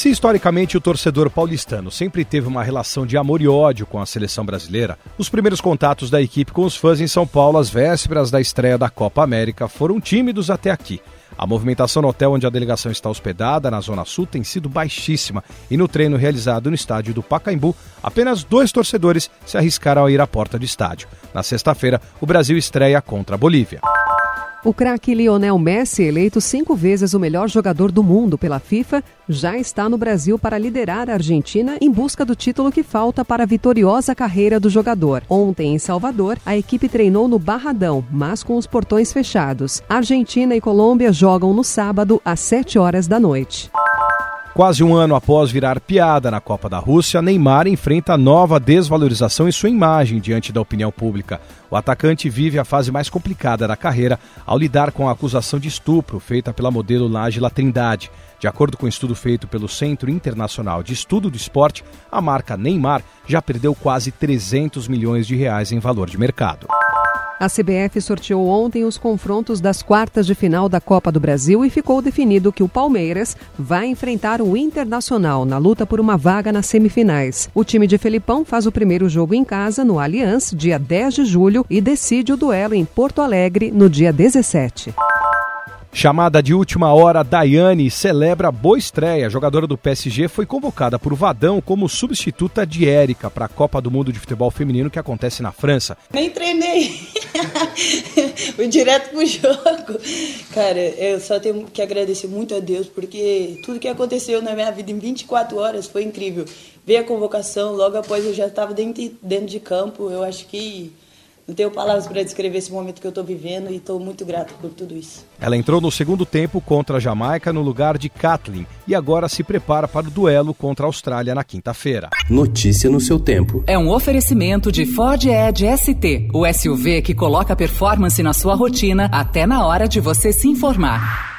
Se historicamente o torcedor paulistano sempre teve uma relação de amor e ódio com a seleção brasileira, os primeiros contatos da equipe com os fãs em São Paulo às vésperas da estreia da Copa América foram tímidos até aqui. A movimentação no hotel onde a delegação está hospedada, na Zona Sul, tem sido baixíssima e no treino realizado no estádio do Pacaembu, apenas dois torcedores se arriscaram a ir à porta do estádio. Na sexta-feira, o Brasil estreia contra a Bolívia. O craque Lionel Messi, eleito cinco vezes o melhor jogador do mundo pela FIFA, já está no Brasil para liderar a Argentina em busca do título que falta para a vitoriosa carreira do jogador. Ontem, em Salvador, a equipe treinou no Barradão, mas com os portões fechados. Argentina e Colômbia jogam no sábado, às 7 horas da noite. Quase um ano após virar piada na Copa da Rússia, Neymar enfrenta nova desvalorização em sua imagem diante da opinião pública. O atacante vive a fase mais complicada da carreira ao lidar com a acusação de estupro feita pela modelo Nájila Trindade. De acordo com um estudo feito pelo Centro Internacional de Estudo do Esporte, a marca Neymar já perdeu quase 300 milhões de reais em valor de mercado. A CBF sorteou ontem os confrontos das quartas de final da Copa do Brasil e ficou definido que o Palmeiras vai enfrentar o Internacional na luta por uma vaga nas semifinais. O time de Felipão faz o primeiro jogo em casa no Allianz, dia 10 de julho, e decide o duelo em Porto Alegre no dia 17. Chamada de última hora, Daiane celebra boa estreia. A jogadora do PSG foi convocada por Vadão como substituta de Érica para a Copa do Mundo de Futebol Feminino que acontece na França. Nem treinei. Fui direto pro jogo. Cara, eu só tenho que agradecer muito a Deus porque tudo que aconteceu na minha vida em 24 horas foi incrível. Ver a convocação, logo após eu já estava dentro, dentro de campo. Eu acho que não tenho palavras para descrever esse momento que eu estou vivendo e estou muito grato por tudo isso. Ela entrou no segundo tempo contra a Jamaica no lugar de Kathleen e agora se prepara para o duelo contra a Austrália na quinta-feira. Notícia no seu tempo. É um oferecimento de Ford Edge ST, o SUV que coloca performance na sua rotina até na hora de você se informar.